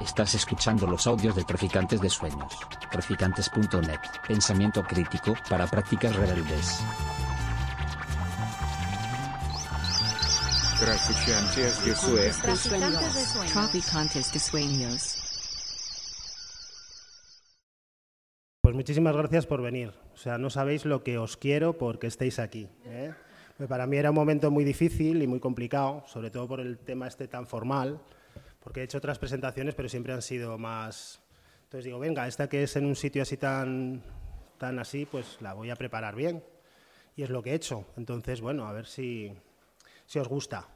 Estás escuchando los audios de Traficantes de Sueños. Traficantes.net. Pensamiento crítico para prácticas rebeldes. Traficantes de Sueños. Traficantes de sueños. Pues muchísimas gracias por venir. O sea, no sabéis lo que os quiero porque estéis aquí. ¿eh? Pues para mí era un momento muy difícil y muy complicado, sobre todo por el tema este tan formal, porque he hecho otras presentaciones, pero siempre han sido más... Entonces digo, venga, esta que es en un sitio así tan, tan así, pues la voy a preparar bien. Y es lo que he hecho. Entonces, bueno, a ver si, si os gusta.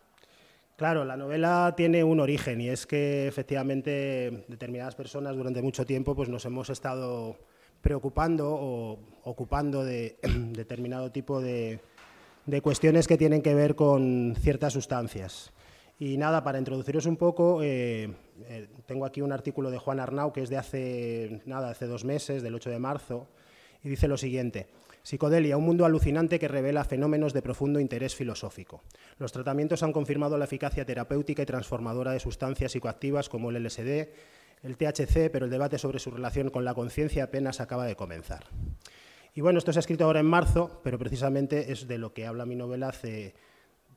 Claro, la novela tiene un origen y es que efectivamente determinadas personas durante mucho tiempo pues nos hemos estado preocupando o ocupando de determinado tipo de, de cuestiones que tienen que ver con ciertas sustancias. Y nada, para introduciros un poco, eh, eh, tengo aquí un artículo de Juan Arnau que es de hace, nada, hace dos meses, del 8 de marzo, y dice lo siguiente. Psicodelia, un mundo alucinante que revela fenómenos de profundo interés filosófico. Los tratamientos han confirmado la eficacia terapéutica y transformadora de sustancias psicoactivas como el LSD, el THC, pero el debate sobre su relación con la conciencia apenas acaba de comenzar. Y bueno, esto se ha escrito ahora en marzo, pero precisamente es de lo que habla mi novela hace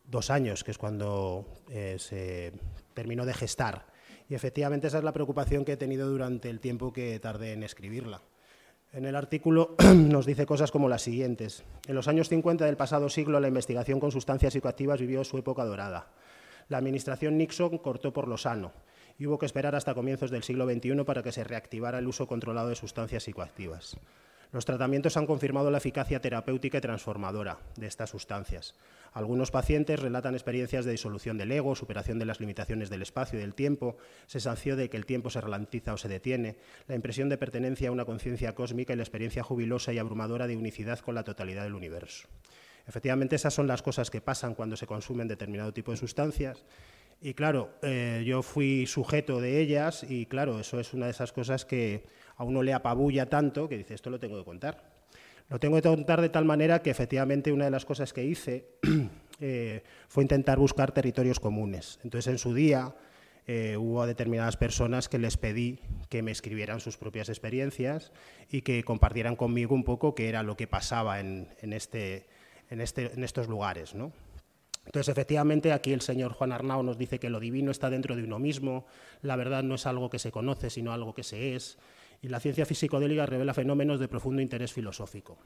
dos años, que es cuando eh, se terminó de gestar. Y efectivamente esa es la preocupación que he tenido durante el tiempo que tardé en escribirla. En el artículo nos dice cosas como las siguientes. En los años 50 del pasado siglo, la investigación con sustancias psicoactivas vivió su época dorada. La administración Nixon cortó por lo sano y hubo que esperar hasta comienzos del siglo XXI para que se reactivara el uso controlado de sustancias psicoactivas. Los tratamientos han confirmado la eficacia terapéutica y transformadora de estas sustancias. Algunos pacientes relatan experiencias de disolución del ego, superación de las limitaciones del espacio y del tiempo, sensación de que el tiempo se ralentiza o se detiene, la impresión de pertenencia a una conciencia cósmica y la experiencia jubilosa y abrumadora de unicidad con la totalidad del universo. Efectivamente, esas son las cosas que pasan cuando se consumen determinado tipo de sustancias. Y claro, eh, yo fui sujeto de ellas y claro, eso es una de esas cosas que a uno le apabulla tanto que dice, esto lo tengo que contar. Lo tengo que contar de tal manera que efectivamente una de las cosas que hice eh, fue intentar buscar territorios comunes. Entonces, en su día eh, hubo a determinadas personas que les pedí que me escribieran sus propias experiencias y que compartieran conmigo un poco qué era lo que pasaba en, en, este, en, este, en estos lugares. ¿no? Entonces, efectivamente, aquí el señor Juan Arnau nos dice que lo divino está dentro de uno mismo, la verdad no es algo que se conoce, sino algo que se es, y la ciencia físico-délica revela fenómenos de profundo interés filosófico.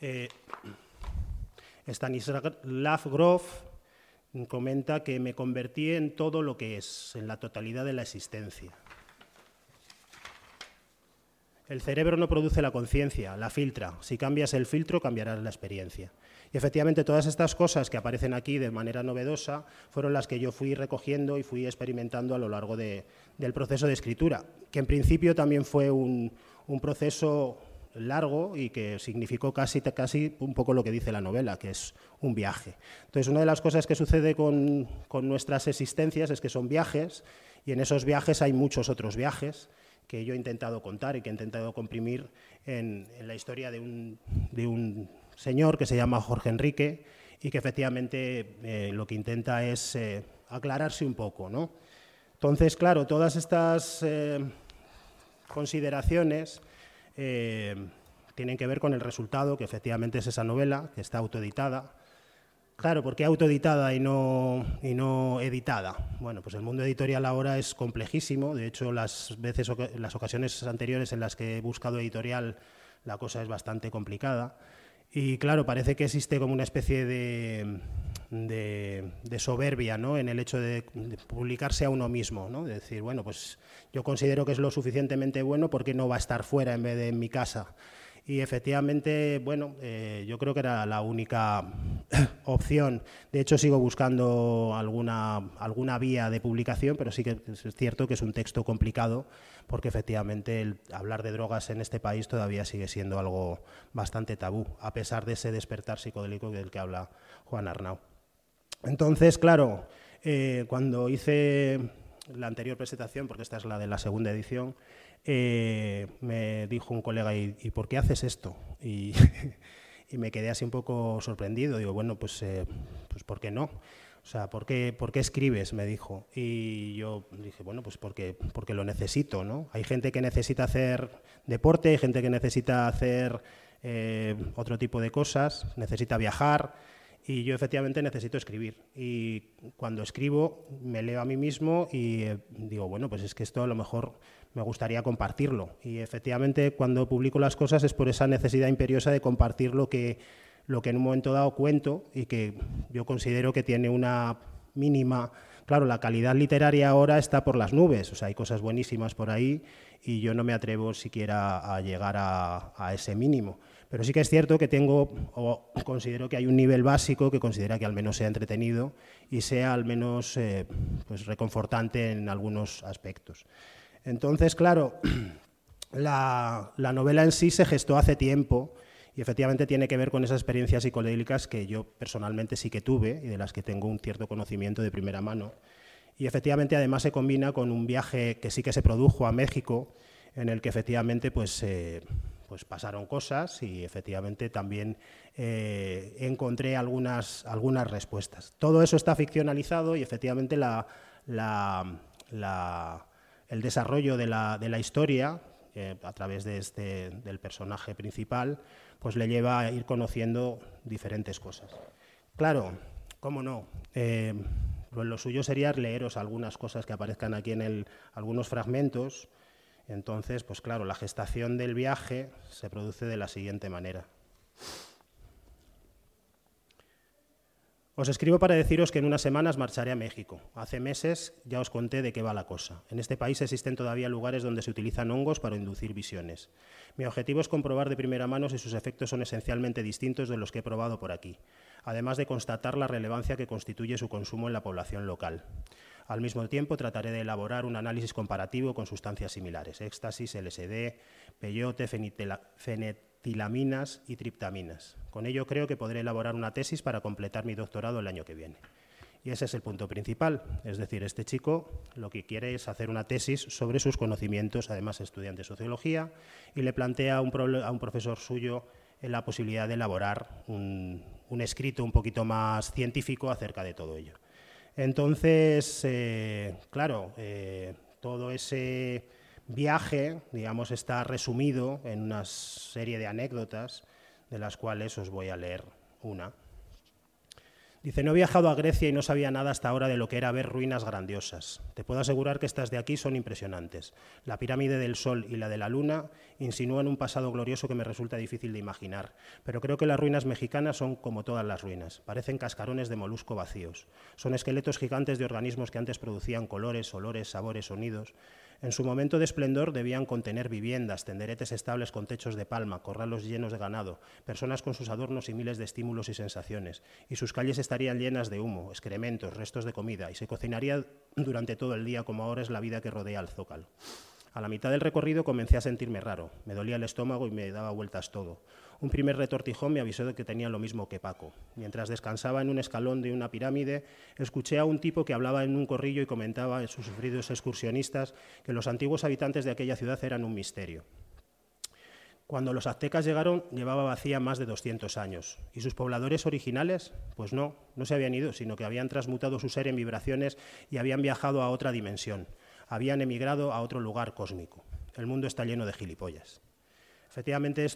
Eh, Stanislav Grof comenta que me convertí en todo lo que es, en la totalidad de la existencia. El cerebro no produce la conciencia, la filtra. Si cambias el filtro, cambiarás la experiencia. Efectivamente todas estas cosas que aparecen aquí de manera novedosa fueron las que yo fui recogiendo y fui experimentando a lo largo de, del proceso de escritura, que en principio también fue un, un, proceso largo y que significó casi, casi un poco lo que dice la novela, que es un viaje. Entonces, una de las cosas que sucede con, con nuestras existencias es que son viajes y en esos viajes hay muchos otros viajes que yo he intentado contar y que he intentado comprimir en, en la historia de un, de un, señor que se llama Jorge Enrique y que efectivamente eh, lo que intenta es eh, aclararse un poco. ¿no? Entonces, claro, todas estas eh, consideraciones tienen que ver con el resultado, que efectivamente es esa novela, que está autoeditada. Claro, ¿por qué autoeditada y no, y no editada? Bueno, pues el mundo editorial ahora es complejísimo. De hecho, las, veces, las ocasiones anteriores en las que he buscado editorial, la cosa es bastante complicada. Y claro, parece que existe como una especie de, de, soberbia ¿no? en el hecho de, de, publicarse a uno mismo. ¿no? De decir, bueno, pues yo considero que es lo suficientemente bueno porque no va a estar fuera en vez de en mi casa. Y efectivamente, bueno, eh, yo creo que era la única opción. De hecho, sigo buscando alguna, alguna vía de publicación, pero sí que es cierto que es un texto complicado, porque efectivamente el hablar de drogas en este país todavía sigue siendo algo bastante tabú, a pesar de ese despertar psicodélico del que habla Juan Arnau. Entonces, claro, eh, cuando hice la anterior presentación, porque esta es la de la segunda edición, eh, me dijo un colega, ¿y, ¿y por qué haces esto? Y, me quedé así un poco sorprendido. Digo, bueno, pues, eh, pues ¿por qué no? O O sea, ¿por qué, ¿por qué escribes? Me dijo. Y yo dije, bueno, pues porque, porque lo necesito, ¿no? Hay gente que necesita hacer deporte, hay gente que necesita hacer eh, otro tipo de cosas, necesita viajar y yo efectivamente necesito escribir. Y cuando escribo me leo a mí mismo y eh, digo, bueno, pues es que esto a lo mejor me gustaría compartirlo. Y efectivamente cuando publico las cosas es por esa necesidad imperiosa de compartir lo que lo que en un momento dado cuento y que yo considero que tiene una mínima... Claro, la calidad literaria ahora está por las nubes, o sea, hay cosas buenísimas por ahí y yo no me atrevo siquiera a llegar a, ese mínimo. Pero sí que es cierto que tengo, o considero que hay un nivel básico que considera que al menos sea entretenido y sea al menos eh, pues reconfortante en algunos aspectos. Entonces, claro, la, la novela en sí se gestó hace tiempo y efectivamente tiene que ver con esas experiencias psicodélicas que yo personalmente sí que tuve y de las que tengo un cierto conocimiento de primera mano. Y efectivamente además se combina con un viaje que sí que se produjo a México, en el que efectivamente pues, eh, pues pasaron cosas y efectivamente también eh, encontré algunas, algunas respuestas. Todo eso está ficcionalizado y efectivamente la, el desarrollo de la, de la historia, eh, a través de este, del personaje principal, pues le lleva a ir conociendo diferentes cosas. Claro, cómo no. Eh, lo suyo sería leeros algunas cosas que aparezcan aquí en el, algunos fragmentos. Entonces, pues claro, la gestación del viaje se produce de la siguiente manera. Os escribo para deciros que en unas semanas marcharé a México. Hace meses ya os conté de qué va la cosa. En este país existen todavía lugares donde se utilizan hongos para inducir visiones. Mi objetivo es comprobar de primera mano si sus efectos son esencialmente distintos de los que he probado por aquí, además de constatar la relevancia que constituye su consumo en la población local. Al mismo tiempo, trataré de elaborar un análisis comparativo con sustancias similares, éxtasis, LSD, peyote, fenet tilaminas y triptaminas. Con ello creo que podré elaborar una tesis para completar mi doctorado el año que viene. Y ese es el punto principal, es decir, este chico lo que quiere es hacer una tesis sobre sus conocimientos, además estudiante de sociología, y le plantea a un, profesor suyo la posibilidad de elaborar un, escrito un poquito más científico acerca de todo ello. Entonces, eh, claro, eh, todo ese viaje, digamos, está resumido en una serie de anécdotas, de las cuales os voy a leer una. Dice, no he viajado a Grecia y no sabía nada hasta ahora de lo que era ver ruinas grandiosas. Te puedo asegurar que estas de aquí son impresionantes. La pirámide del Sol y la de la Luna insinúan un pasado glorioso que me resulta difícil de imaginar, pero creo que las ruinas mexicanas son como todas las ruinas. Parecen cascarones de molusco vacíos. Son esqueletos gigantes de organismos que antes producían colores, olores, sabores, sonidos en su momento de esplendor debían contener viviendas, tenderetes estables con techos de palma, corralos llenos de ganado, personas con sus adornos y miles de estímulos y sensaciones, y sus calles estarían llenas de humo, excrementos, restos de comida, y se cocinaría durante todo el día como ahora es la vida que rodea al zócalo. A la mitad del recorrido comencé a sentirme raro, me dolía el estómago y me daba vueltas todo. Un primer retortijón me avisó de que tenía lo mismo que Paco. Mientras descansaba en un escalón de una pirámide, escuché a un tipo que hablaba en un corrillo y comentaba a sus sufridos excursionistas que los antiguos habitantes de aquella ciudad eran un misterio. Cuando los aztecas llegaron, llevaba vacía más de 200 años. ¿Y sus pobladores originales? Pues no, no se habían ido, sino que habían transmutado su ser en vibraciones y habían viajado a otra dimensión. Habían emigrado a otro lugar cósmico. El mundo está lleno de gilipollas. Efectivamente,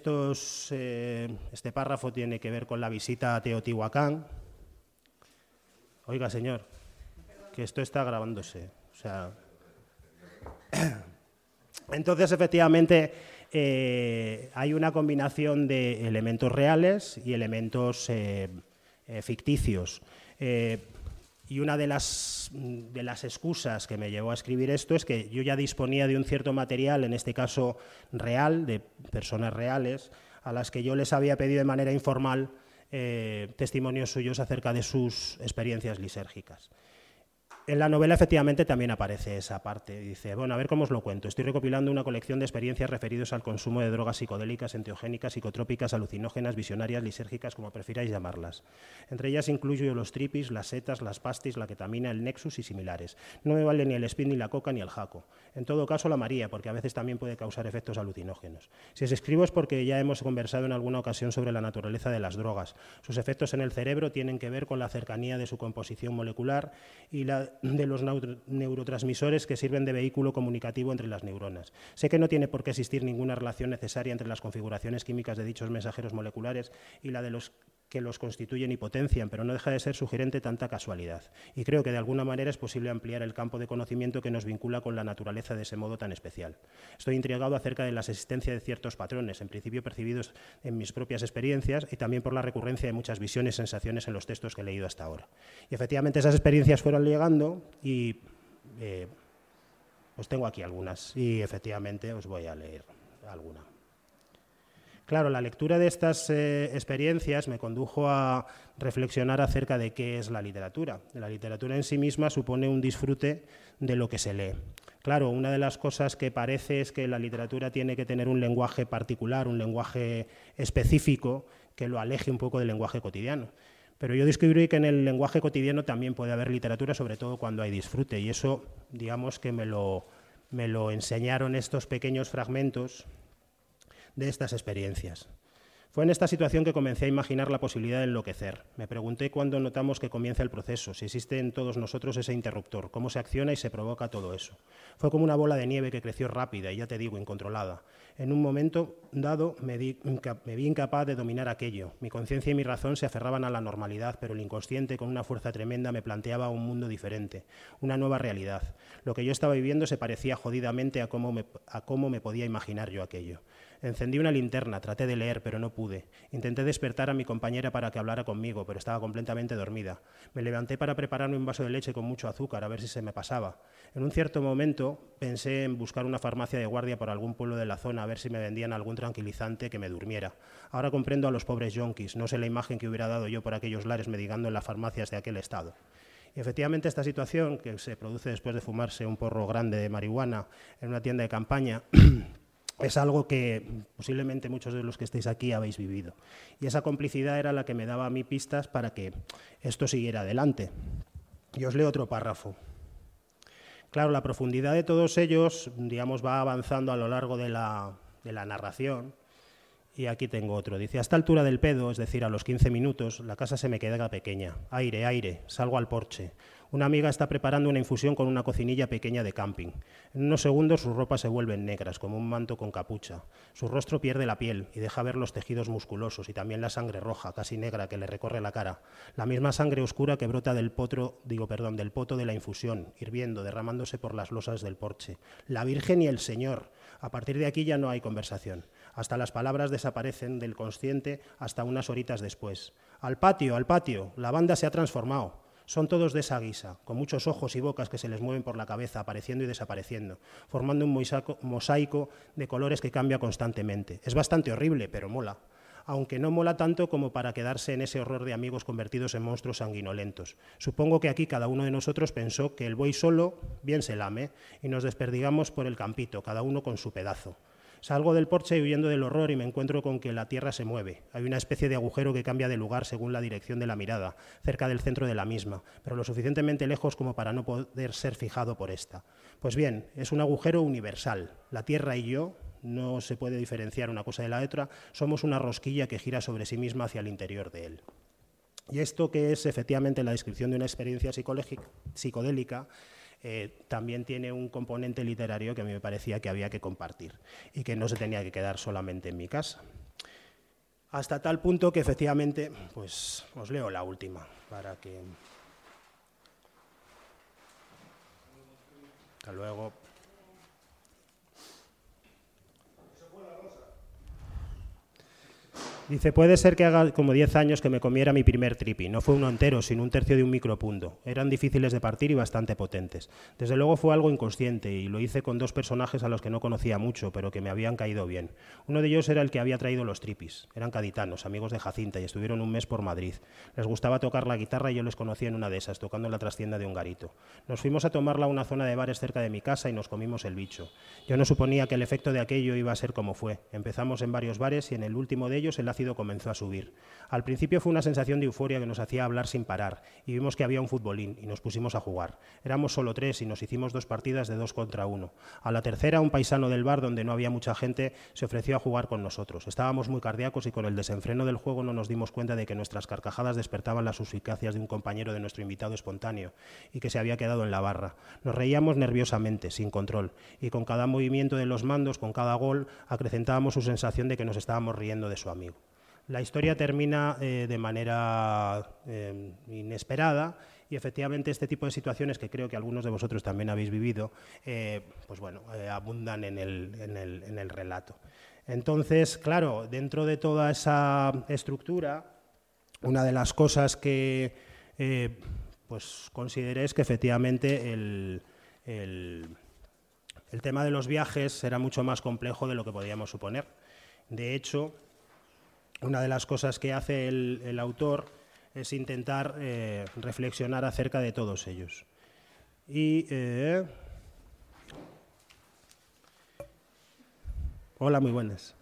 eh, este párrafo tiene que ver con la visita a Teotihuacán. Oiga, señor, que esto está grabándose. entonces, efectivamente, eh, hay una combinación de elementos reales y elementos eh, ficticios. Y una de las, de las excusas que me llevó a escribir esto es que yo ya disponía de un cierto material, en este caso real, de personas reales, a las que yo les había pedido de manera informal eh, testimonios suyos acerca de sus experiencias lisérgicas. En la novela efectivamente también aparece esa parte. Dice, bueno, a ver cómo os lo cuento. Estoy recopilando una colección de experiencias referidos al consumo de drogas psicodélicas, enteogénicas, psicotrópicas, alucinógenas, visionarias, lisérgicas, como prefiráis llamarlas. Entre ellas incluyo los tripis, las setas, las pastis, la ketamina, el nexus y similares. No me vale ni el spin, ni la coca, ni el jaco. En todo caso, la María, porque a veces también puede causar efectos alucinógenos. Si os escribo es porque ya hemos conversado en alguna ocasión sobre la naturaleza de las drogas. Sus efectos en el cerebro tienen que ver con la cercanía de su composición molecular y la de los neurotransmisores que sirven de vehículo comunicativo entre las neuronas. Sé que no tiene por qué existir ninguna relación necesaria entre las configuraciones químicas de dichos mensajeros moleculares y la de los que los constituyen y potencian, pero no deja de ser sugerente tanta casualidad. Y creo que de alguna manera es posible ampliar el campo de conocimiento que nos vincula con la naturaleza de ese modo tan especial. Estoy intrigado acerca de la existencia de ciertos patrones, en principio percibidos en mis propias experiencias y también por la recurrencia de muchas visiones y sensaciones en los textos que he leído hasta ahora. Y efectivamente esas experiencias fueron llegando y eh, os tengo aquí algunas y efectivamente os voy a leer alguna. Claro, la lectura de estas eh, experiencias me condujo a reflexionar acerca de qué es la literatura. La literatura en sí misma supone un disfrute de lo que se lee. Claro, una de las cosas que parece es que la literatura tiene que tener un lenguaje particular, un lenguaje específico que lo aleje un poco del lenguaje cotidiano. Pero yo descubrí que en el lenguaje cotidiano también puede haber literatura, sobre todo cuando hay disfrute, y eso, digamos que me lo, me lo enseñaron estos pequeños fragmentos de estas experiencias. Fue en esta situación que comencé a imaginar la posibilidad de enloquecer. Me pregunté cuándo notamos que comienza el proceso, si existe en todos nosotros ese interruptor, cómo se acciona y se provoca todo eso. Fue como una bola de nieve que creció rápida y ya te digo, incontrolada. En un momento dado me, vi incapaz de dominar aquello. Mi conciencia y mi razón se aferraban a la normalidad, pero el inconsciente, con una fuerza tremenda, me planteaba un mundo diferente, una nueva realidad. Lo que yo estaba viviendo se parecía jodidamente a cómo me podía imaginar yo aquello. Encendí una linterna, traté de leer, pero no pude. Intenté despertar a mi compañera para que hablara conmigo, pero estaba completamente dormida. Me levanté para prepararme un vaso de leche con mucho azúcar, a ver si se me pasaba. En un cierto momento pensé en buscar una farmacia de guardia por algún pueblo de la zona, a ver si me vendían algún tranquilizante que me durmiera. Ahora comprendo a los pobres yonkis, no sé la imagen que hubiera dado yo por aquellos lares medigando en las farmacias de aquel estado. Y efectivamente esta situación, que se produce después de fumarse un porro grande de marihuana en una tienda de campaña, es algo que posiblemente muchos de los que estéis aquí habéis vivido. Y esa complicidad era la que me daba a mí pistas para que esto siguiera adelante. Y os leo otro párrafo. Claro, la profundidad de todos ellos, digamos, va avanzando a lo largo de la, de la narración. Y aquí tengo otro. Dice, a esta altura del pedo, es decir, a los 15 minutos, la casa se me queda pequeña. Aire, aire, salgo al porche. Una amiga está preparando una infusión con una cocinilla pequeña de camping. En unos segundos sus ropas se vuelven negras, como un manto con capucha. Su rostro pierde la piel y deja ver los tejidos musculosos y también la sangre roja, casi negra, que le recorre la cara. La misma sangre oscura que brota del potro, digo, perdón, del poto de la infusión, hirviendo, derramándose por las losas del porche. La Virgen y el Señor. A partir de aquí ya no hay conversación. Hasta las palabras desaparecen del consciente hasta unas horitas después. Al patio, al patio. La banda se ha transformado. Son todos de esa guisa, con muchos ojos y bocas que se les mueven por la cabeza, apareciendo y desapareciendo, formando un mosaico de colores que cambia constantemente. Es bastante horrible, pero mola aunque no mola tanto como para quedarse en ese horror de amigos convertidos en monstruos sanguinolentos. Supongo que aquí cada uno de nosotros pensó que el buey solo bien se lame y nos desperdigamos por el campito, cada uno con su pedazo. Salgo del porche huyendo del horror y me encuentro con que la tierra se mueve. Hay una especie de agujero que cambia de lugar según la dirección de la mirada, cerca del centro de la misma, pero lo suficientemente lejos como para no poder ser fijado por esta. Pues bien, es un agujero universal. La tierra y yo, no se puede diferenciar una cosa de la otra, somos una rosquilla que gira sobre sí misma hacia el interior de él. Y esto que es efectivamente la descripción de una experiencia psicodélica, eh, también tiene un componente literario que a mí me parecía que había que compartir y que no se tenía que quedar solamente en mi casa. Hasta tal punto que efectivamente, pues os leo la última para que... Hasta luego. Dice, puede ser que haga como 10 años que me comiera mi primer tripi. No fue uno entero, sino un tercio de un micropunto. Eran difíciles de partir y bastante potentes. Desde luego fue algo inconsciente y lo hice con dos personajes a los que no conocía mucho, pero que me habían caído bien. Uno de ellos era el que había traído los tripis. Eran caditanos, amigos de Jacinta, y estuvieron un mes por Madrid. Les gustaba tocar la guitarra y yo les conocía en una de esas, tocando en la trastienda de un garito. Nos fuimos a tomarla a una zona de bares cerca de mi casa y nos comimos el bicho. Yo no suponía que el efecto de aquello iba a ser como fue. Empezamos en varios bares y en el último de ellos el comenzó a subir. Al principio fue una sensación de euforia que nos hacía hablar sin parar y vimos que había un futbolín y nos pusimos a jugar. Éramos solo tres y nos hicimos dos partidas de dos contra uno. A la tercera, un paisano del bar donde no había mucha gente se ofreció a jugar con nosotros. Estábamos muy cardíacos y con el desenfreno del juego no nos dimos cuenta de que nuestras carcajadas despertaban las suficacias de un compañero de nuestro invitado espontáneo y que se había quedado en la barra. Nos reíamos nerviosamente, sin control, y con cada movimiento de los mandos, con cada gol, acrecentábamos su sensación de que nos estábamos riendo de su amigo. La historia termina eh, de manera eh, inesperada y efectivamente este tipo de situaciones que creo que algunos de vosotros también habéis vivido, eh, pues bueno, abundan en el, en, el, en el, relato. Entonces, claro, dentro de toda esa estructura, una de las cosas que pues consideré es que efectivamente el, el tema de los viajes era mucho más complejo de lo que podíamos suponer. De hecho, una de las cosas que hace el, autor es intentar eh, reflexionar acerca de todos ellos. Y. Eh, hola, muy buenas.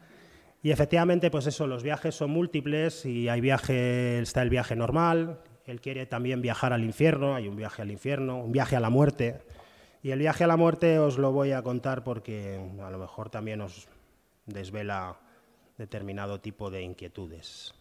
Y efectivamente, pues eso, los viajes son múltiples y hay viaje, está el viaje normal, él quiere también viajar al infierno, hay un viaje al infierno, un viaje a la muerte. Y el viaje a la muerte os lo voy a contar porque a lo mejor también os desvela determinado tipo de inquietudes.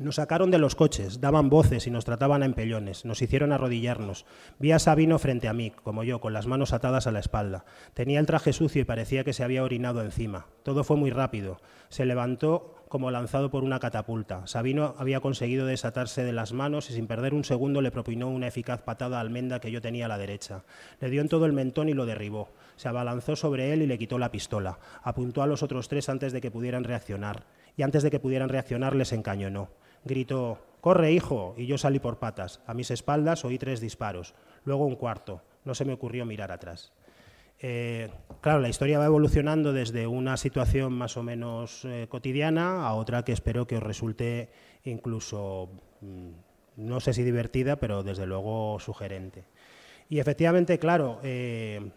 Nos sacaron de los coches, daban voces y nos trataban a empellones, nos hicieron arrodillarnos. Vi a Sabino frente a mí, como yo, con las manos atadas a la espalda. Tenía el traje sucio y parecía que se había orinado encima. Todo fue muy rápido. Se levantó como lanzado por una catapulta. Sabino había conseguido desatarse de las manos y sin perder un segundo le propinó una eficaz patada a almenda que yo tenía a la derecha. Le dio en todo el mentón y lo derribó. Se abalanzó sobre él y le quitó la pistola. Apuntó a los otros tres antes de que pudieran reaccionar. Y antes de que pudieran reaccionar les encañonó. Gritó, Corre, hijo, y yo salí por patas. A mis espaldas oí tres disparos, luego un cuarto. No se me ocurrió mirar atrás. Eh, claro, la historia va evolucionando desde una situación más o menos eh, cotidiana a otra que espero que os resulte incluso, mm, no sé si divertida, pero desde luego sugerente. Y efectivamente, claro, eh,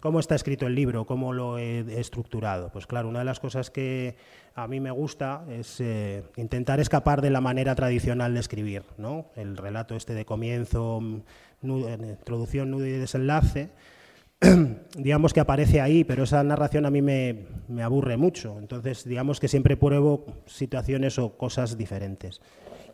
¿Cómo está escrito el libro? ¿Cómo lo he estructurado? Pues claro, una de las cosas que a mí me gusta es eh, intentar escapar de la manera tradicional de escribir, ¿no? El relato este de comienzo, introducción, nudo y desenlace, digamos que aparece ahí, pero esa narración a mí me, aburre mucho. Entonces, digamos que siempre pruebo situaciones o cosas diferentes.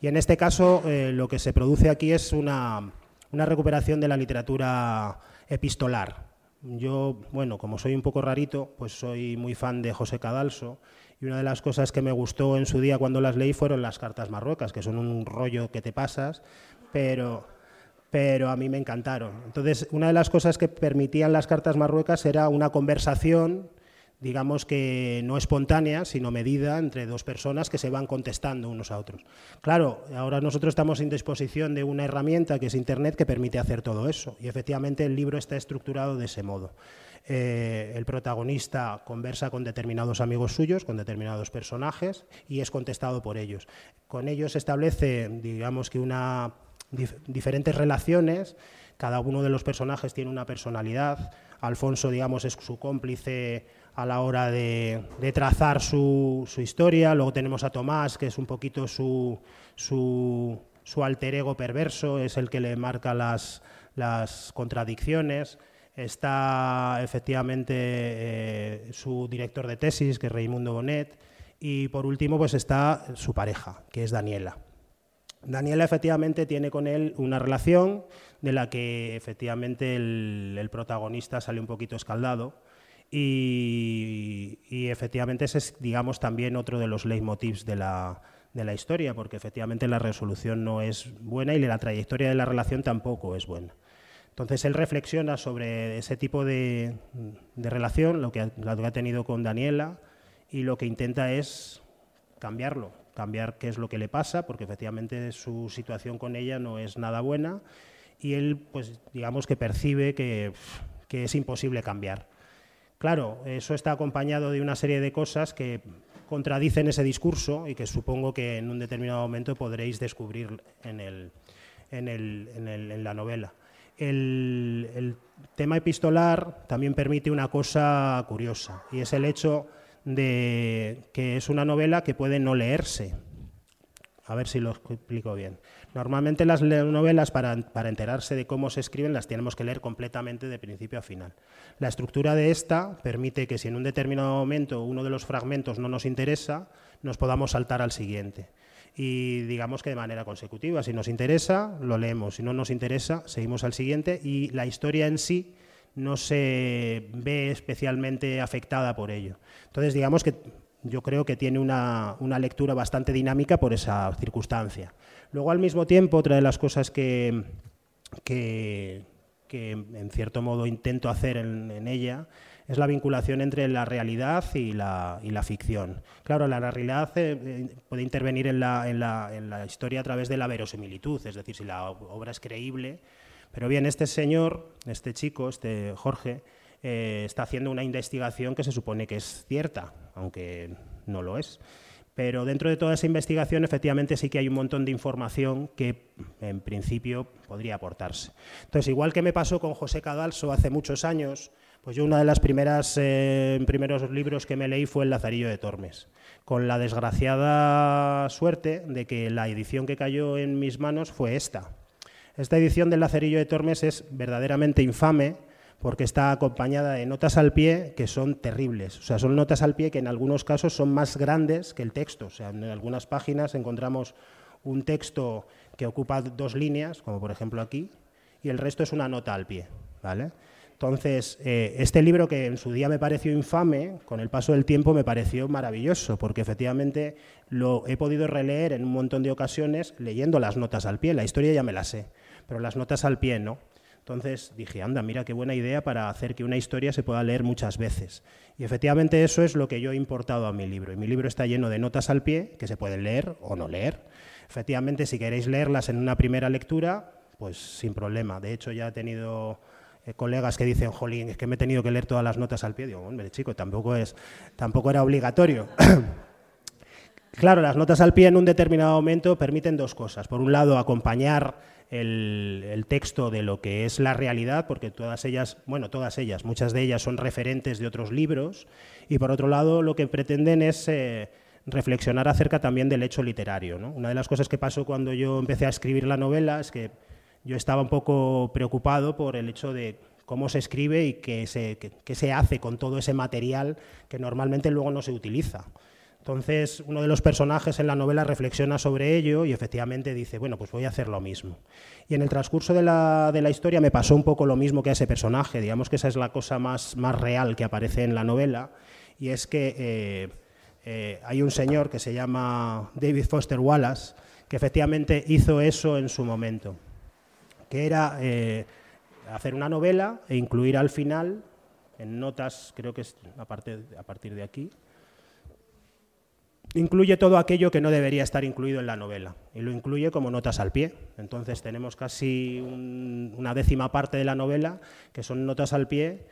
Y en este caso, eh, lo que se produce aquí es una recuperación de la literatura epistolar, yo, bueno, como soy un poco rarito, pues soy muy fan de José Cadalso y una de las cosas que me gustó en su día cuando las leí fueron las cartas marruecas, que son un rollo que te pasas, pero, pero a mí me encantaron. Entonces, una de las cosas que permitían las cartas marruecas era una conversación digamos que no espontánea, sino medida entre dos personas que se van contestando unos a otros. Claro, ahora nosotros estamos en disposición de una herramienta que es Internet que permite hacer todo eso y efectivamente el libro está estructurado de ese modo. Eh, el protagonista conversa con determinados amigos suyos, con determinados personajes y es contestado por ellos. Con ellos se establece, digamos que una diferentes relaciones, cada uno de los personajes tiene una personalidad, Alfonso, digamos, es su cómplice a la hora de, trazar su, historia. Luego tenemos a Tomás, que es un poquito su, alter ego perverso, es el que le marca las, contradicciones. Está efectivamente eh, su director de tesis, que es Raimundo Bonet. Y por último, pues está su pareja, que es Daniela. Daniela efectivamente tiene con él una relación de la que efectivamente el protagonista sale un poquito escaldado y, efectivamente ese es, digamos, también otro de los leitmotivs de la, de la historia, porque efectivamente la resolución no es buena y la trayectoria de la relación tampoco es buena. Entonces él reflexiona sobre ese tipo de, relación, lo que, lo que ha tenido con Daniela, y lo que intenta es cambiarlo, cambiar qué es lo que le pasa, porque efectivamente su situación con ella no es nada buena, y él, pues digamos que percibe que, que es imposible cambiar. Claro, eso está acompañado de una serie de cosas que contradicen ese discurso y que supongo que en un determinado momento podréis descubrir en, el, en, el, en, la novela. El, el, tema epistolar también permite una cosa curiosa y es el hecho de que es una novela que puede no leerse. A ver si lo explico bien. Normalmente las novelas, para, enterarse de cómo se escriben, las tenemos que leer completamente de principio a final. La estructura de esta permite que si en un determinado momento uno de los fragmentos no nos interesa, nos podamos saltar al siguiente. Y digamos que de manera consecutiva. Si nos interesa, lo leemos. Si no nos interesa, seguimos al siguiente. Y la historia en sí no se ve especialmente afectada por ello. Entonces, digamos que yo creo que tiene una, lectura bastante dinámica por esa circunstancia. Luego, al mismo tiempo, otra de las cosas que, que, en cierto modo intento hacer en, ella es la vinculación entre la realidad y la, y la ficción. Claro, la, realidad eh, eh, puede intervenir en la, en, en la historia a través de la verosimilitud, es decir, si la obra es creíble. Pero bien, este señor, este chico, este Jorge, eh, está haciendo una investigación que se supone que es cierta, aunque no lo es. Pero dentro de toda esa investigación, efectivamente, sí que hay un montón de información que, en principio, podría aportarse. Entonces, igual que me pasó con José Cadalso hace muchos años, pues yo una de primeras eh, primeros libros que me leí fue El Lazarillo de Tormes, con la desgraciada suerte de que la edición que cayó en mis manos fue esta. Esta edición del Lazarillo de Tormes es verdaderamente infame porque está acompañada de notas al pie que son terribles. O sea, son notas al pie que en algunos casos son más grandes que el texto. O sea, en algunas páginas encontramos un texto que ocupa dos líneas, como por ejemplo aquí, y el resto es una nota al pie. ¿vale? Entonces, eh, este libro que en su día me pareció infame, con el paso del tiempo me pareció maravilloso, porque efectivamente lo he podido releer en un montón de ocasiones leyendo las notas al pie. La historia ya me la sé, pero las notas al pie no. Entonces dije, anda, mira qué buena idea para hacer que una historia se pueda leer muchas veces. Y efectivamente eso es lo que yo he importado a mi libro. Y mi libro está lleno de notas al pie que se pueden leer o no leer. Efectivamente, si queréis leerlas en una primera lectura, pues sin problema. De hecho, ya he tenido eh, colegas que dicen, jolín, es que me he tenido que leer todas las notas al pie. Digo, hombre, chico, tampoco, es, tampoco era obligatorio. claro, las notas al pie en un determinado momento permiten dos cosas. Por un lado, acompañar el, texto de lo que es la realidad, porque todas ellas, bueno, todas ellas, muchas de ellas son referentes de otros libros, y por otro lado lo que pretenden es eh, reflexionar acerca también del hecho literario. Una de las cosas que pasó cuando yo empecé a escribir la novela es que yo estaba un poco preocupado por el hecho de cómo se escribe y qué se, qué se hace con todo ese material que normalmente luego no se utiliza. Entonces, uno de los personajes en la novela reflexiona sobre ello y efectivamente dice, bueno, pues voy a hacer lo mismo. Y en el transcurso de la, historia me pasó un poco lo mismo que a ese personaje, digamos que esa es la cosa más, más real que aparece en la novela, y es que eh, eh, hay un señor que se llama David Foster Wallace, que efectivamente hizo eso en su momento, que era eh, hacer una novela e incluir al final, en notas, creo que es a partir de aquí, incluye todo aquello que no debería estar incluido en la novela y lo incluye como notas al pie. Entonces tenemos casi una décima parte de la novela que son notas al pie,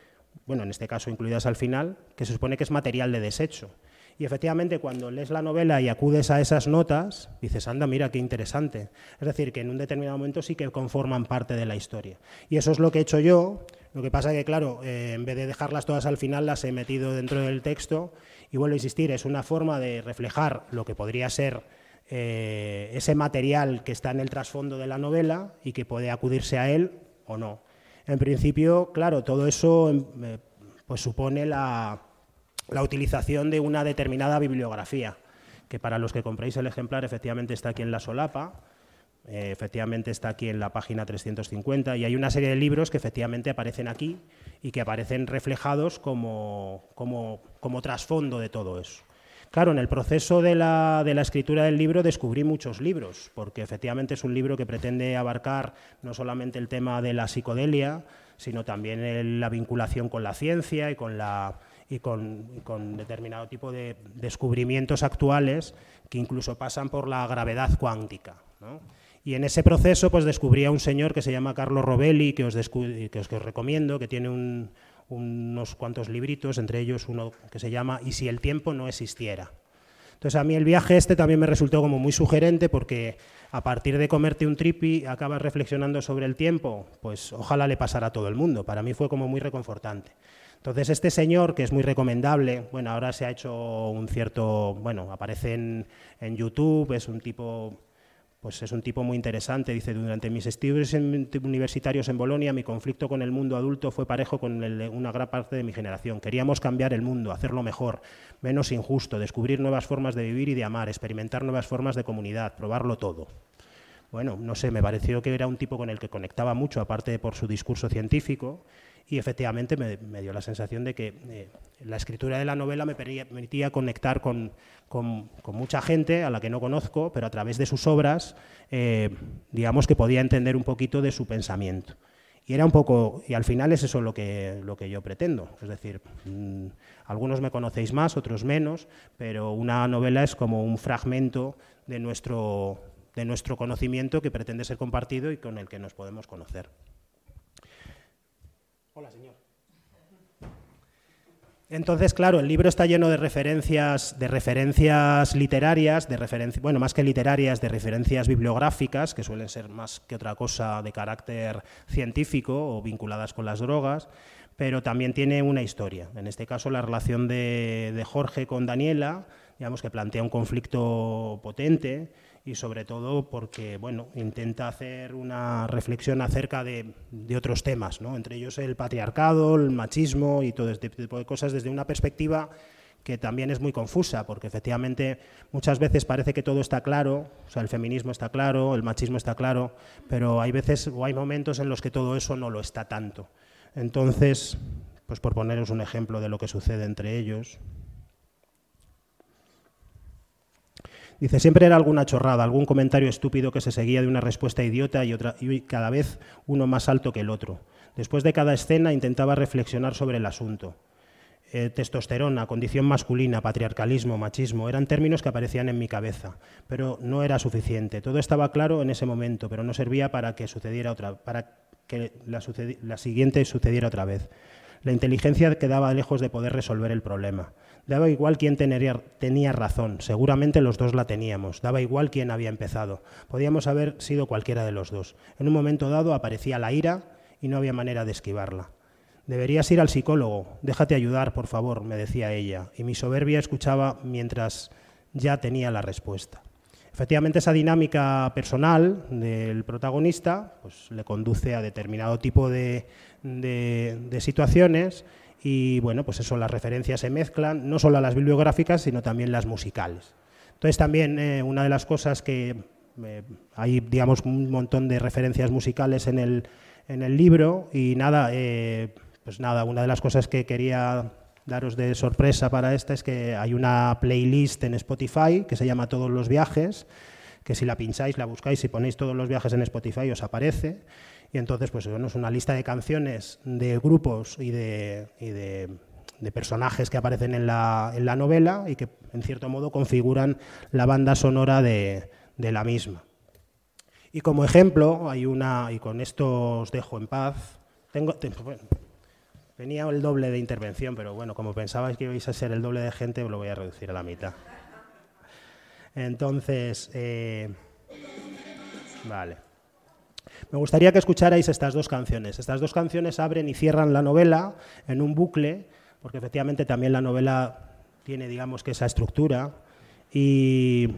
bueno, en este caso incluidas al final, que se supone que es material de desecho. Y efectivamente, cuando lees la novela y acudes a esas notas, dices, anda, mira, qué interesante. Es decir, que en un determinado momento sí que conforman parte de la historia. Y eso es lo que he hecho yo. Lo que pasa que, claro, eh, en vez de dejarlas todas al final, las he metido dentro del texto y vuelvo a insistir, es una forma de reflejar lo que podría ser eh, ese material que está en el trasfondo de la novela y que puede acudirse a él o no. En principio, claro, todo eso em, eh, pues supone la, utilización de una determinada bibliografía, que para los que compréis el ejemplar efectivamente está aquí en la solapa, eh, efectivamente está aquí en la página 350 y hay una serie de libros que efectivamente aparecen aquí y que aparecen reflejados como, como, como trasfondo de todo eso. Claro, en el proceso de la, de la, escritura del libro descubrí muchos libros, porque efectivamente es un libro que pretende abarcar no solamente el tema de la psicodelia, sino también la vinculación con la ciencia y con, la, y con, con determinado tipo de descubrimientos actuales que incluso pasan por la gravedad cuántica. ¿no? Y en ese proceso pues descubrí a un señor que se llama Carlos Robelli, que os, que os, recomiendo, que tiene un, unos cuantos libritos, entre ellos uno que se llama Y si el tiempo no existiera. Entonces a mí el viaje este también me resultó como muy sugerente porque a partir de comerte un tripi acabas reflexionando sobre el tiempo, pues ojalá le pasara a todo el mundo. Para mí fue como muy reconfortante. Entonces este señor, que es muy recomendable, bueno, ahora se ha hecho un cierto, bueno, aparece en, en YouTube, es un tipo pues es un tipo muy interesante. Dice, durante mis estudios universitarios en Bolonia, mi conflicto con el mundo adulto fue parejo con una gran parte de mi generación. Queríamos cambiar el mundo, hacerlo mejor, menos injusto, descubrir nuevas formas de vivir y de amar, experimentar nuevas formas de comunidad, probarlo todo. Bueno, no sé, me pareció que era un tipo con el que conectaba mucho, aparte por su discurso científico, y efectivamente me, dio la sensación de que eh, la escritura de la novela me permitía conectar con, mucha gente a la que no conozco, pero a través de sus obras, eh, digamos que podía entender un poquito de su pensamiento. Y era un poco, y al final es eso lo que, lo que yo pretendo. Es decir, mm, algunos me conocéis más, otros menos, pero una novela es como un fragmento de nuestro, de nuestro conocimiento que pretende ser compartido y con el que nos podemos conocer. Hola, señor. Entonces, claro, el libro está lleno de referencias, de referencias literarias, de bueno, más que literarias, de referencias bibliográficas, que suelen ser más que otra cosa de carácter científico o vinculadas con las drogas, pero también tiene una historia. En este caso, la relación de Jorge con Daniela, digamos que plantea un conflicto potente y sobre todo porque bueno, intenta hacer una reflexión acerca de, otros temas, ¿no? entre ellos el patriarcado, el machismo y todo este tipo de cosas desde una perspectiva que también es muy confusa, porque efectivamente muchas veces parece que todo está claro, o sea, el feminismo está claro, el machismo está claro, pero hay veces o hay momentos en los que todo eso no lo está tanto. Entonces, pues por poneros un ejemplo de lo que sucede entre ellos, Dice, siempre era alguna chorrada, algún comentario estúpido que se seguía de una respuesta idiota y, cada vez uno más alto que el otro. Después de cada escena intentaba reflexionar sobre el asunto. Eh, testosterona, condición masculina, patriarcalismo, machismo, eran términos que aparecían en mi cabeza, pero no era suficiente. Todo estaba claro en ese momento, pero no servía para que sucediera otra, para que la siguiente sucediera otra vez. La inteligencia quedaba lejos de poder resolver el problema. Daba igual quién tenía razón, seguramente los dos la teníamos, daba igual quién había empezado, podíamos haber sido cualquiera de los dos. En un momento dado aparecía la ira y no había manera de esquivarla. Deberías ir al psicólogo, déjate ayudar, por favor, me decía ella, y mi soberbia escuchaba mientras ya tenía la respuesta. Efectivamente, esa dinámica personal del protagonista pues, le conduce a determinado tipo de, de situaciones y bueno, pues eso, las referencias se mezclan, no solo las bibliográficas, sino también las musicales. Entonces también eh, una de las cosas que eh, hay, digamos, un montón de referencias musicales en el, en el libro y nada, eh, pues nada, una de las cosas que quería daros de sorpresa para esta es que hay una playlist en Spotify que se llama Todos los viajes, que si la pincháis, la buscáis y ponéis todos los viajes en Spotify os aparece. Y entonces, pues bueno, es una lista de canciones de grupos y de, de, personajes que aparecen en la, en la, novela y que, en cierto modo, configuran la banda sonora de, de la misma. Y como ejemplo, hay una, y con esto os dejo en paz, tengo, tenía el doble de intervención, pero bueno, como pensabais que ibais a ser el doble de gente, lo voy a reducir a la mitad. Entonces, eh, vale. Me gustaría que escucharais estas dos canciones. Estas dos canciones abren y cierran la novela en un bucle, porque efectivamente también la novela tiene, digamos, que esa estructura. Y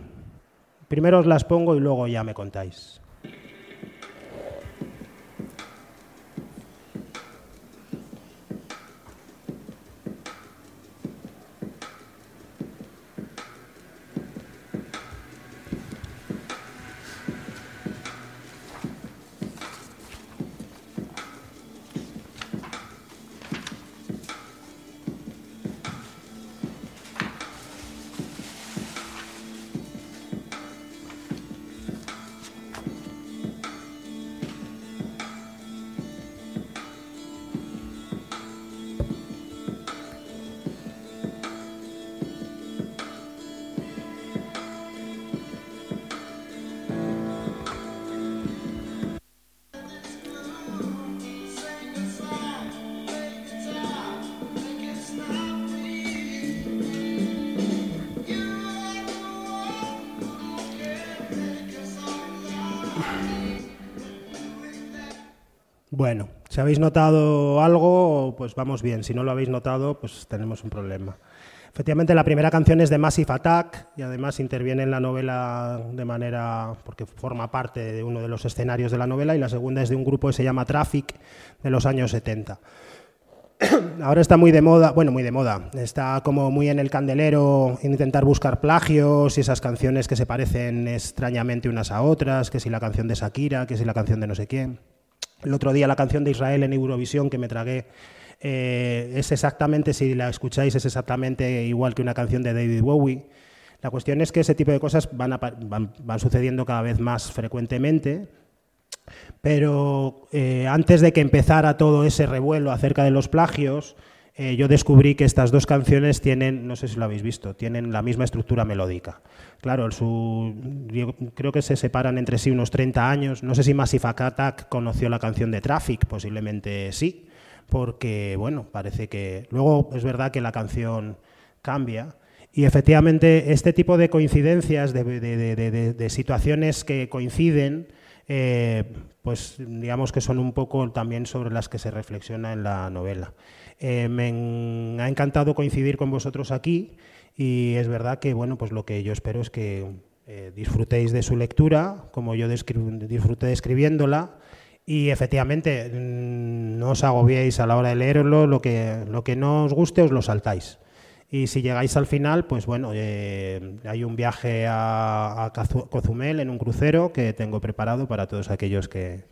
primero os las pongo y luego ya me contáis. Bueno, si habéis notado algo, pues vamos bien. Si no lo habéis notado, pues tenemos un problema. Efectivamente, la primera canción es de Massive Attack y además interviene en la novela de manera, porque forma parte de uno de los escenarios de la novela, y la segunda es de un grupo que se llama Traffic de los años 70. Ahora está muy de moda, bueno, muy de moda, está como muy en el candelero intentar buscar plagios y esas canciones que se parecen extrañamente unas a otras, que si la canción de Shakira, que si la canción de no sé quién. El otro día la canción de Israel en Eurovisión que me tragué eh, es exactamente, si la escucháis, es exactamente igual que una canción de David Bowie. La cuestión es que ese tipo de cosas van, a, van, van sucediendo cada vez más frecuentemente, pero eh, antes de que empezara todo ese revuelo acerca de los plagios, eh, yo descubrí que estas dos canciones tienen, no sé si lo habéis visto, tienen la misma estructura melódica. Claro, creo que se separan entre sí unos 30 años. No sé si Massive Attack conoció la canción de Traffic, posiblemente sí, porque, bueno, parece que... Luego es verdad que la canción cambia. Y efectivamente, este tipo de coincidencias, de, de, de, de situaciones que coinciden, eh, pues digamos que son un poco también sobre las que se reflexiona en la novela. Eh, me ha encantado coincidir con vosotros aquí y es verdad que bueno, pues lo que yo espero es que eh, disfrutéis de su lectura, como yo disfruté escribiéndola. Y efectivamente, mm, no os agobiéis a la hora de leerlo, lo que, lo que no os guste os lo saltáis. Y si llegáis al final, pues bueno, eh, hay un viaje a, Cozumel en un crucero que tengo preparado para todos aquellos que,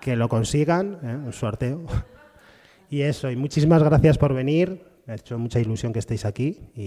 que lo consigan, ¿eh? un sorteo. Y eso, y muchísimas gracias por venir, me ha hecho mucha ilusión que estéis aquí. Y